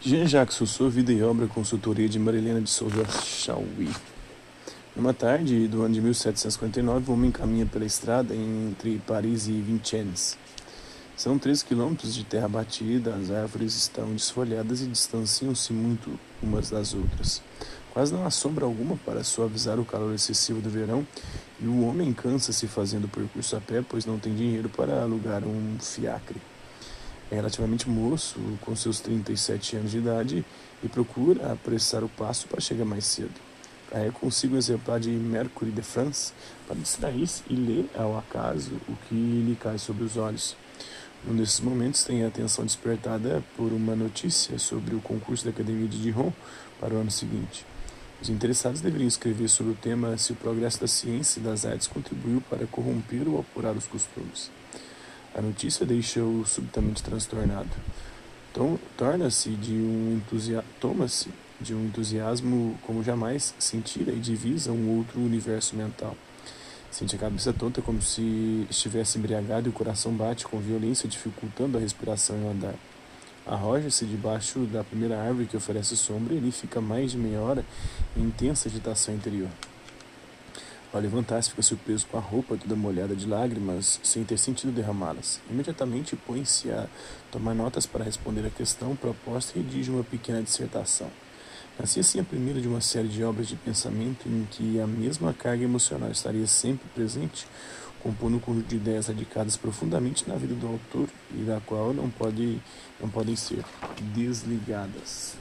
Jean-Jacques Rousseau, Vida e Obra, Consultoria de Marilena de Souza Chauí. Numa tarde do ano de 1759, o homem caminha pela estrada entre Paris e Vincennes. São 13 quilômetros de terra batida, as árvores estão desfolhadas e distanciam-se muito umas das outras. Quase não há sombra alguma para suavizar o calor excessivo do verão, e o homem cansa-se fazendo o percurso a pé, pois não tem dinheiro para alugar um fiacre é relativamente moço, com seus 37 anos de idade, e procura apressar o passo para chegar mais cedo. Carrega consigo um exemplar de Mercury de France para distrair-se e ler ao acaso o que lhe cai sobre os olhos. Num desses momentos tem a atenção despertada por uma notícia sobre o concurso da Academia de Dijon para o ano seguinte. Os interessados deveriam escrever sobre o tema se o progresso da ciência e das artes contribuiu para corromper ou apurar os costumes. A notícia deixa-o subitamente transtornado. Torna-se de um toma-se de um entusiasmo como jamais sentira e divisa um outro universo mental. Sente a cabeça tonta como se estivesse embriagado e o coração bate com violência, dificultando a respiração e o andar. Arroja-se debaixo da primeira árvore que oferece sombra e ali fica mais de meia hora em intensa agitação interior. Ao levantar-se, fica surpreso com a roupa toda molhada de lágrimas, sem ter sentido derramá-las. Imediatamente põe-se a tomar notas para responder à questão proposta e redige uma pequena dissertação. Nascia assim a primeira de uma série de obras de pensamento em que a mesma carga emocional estaria sempre presente, compondo um conjunto de ideias radicadas profundamente na vida do autor e da qual não, pode, não podem ser desligadas.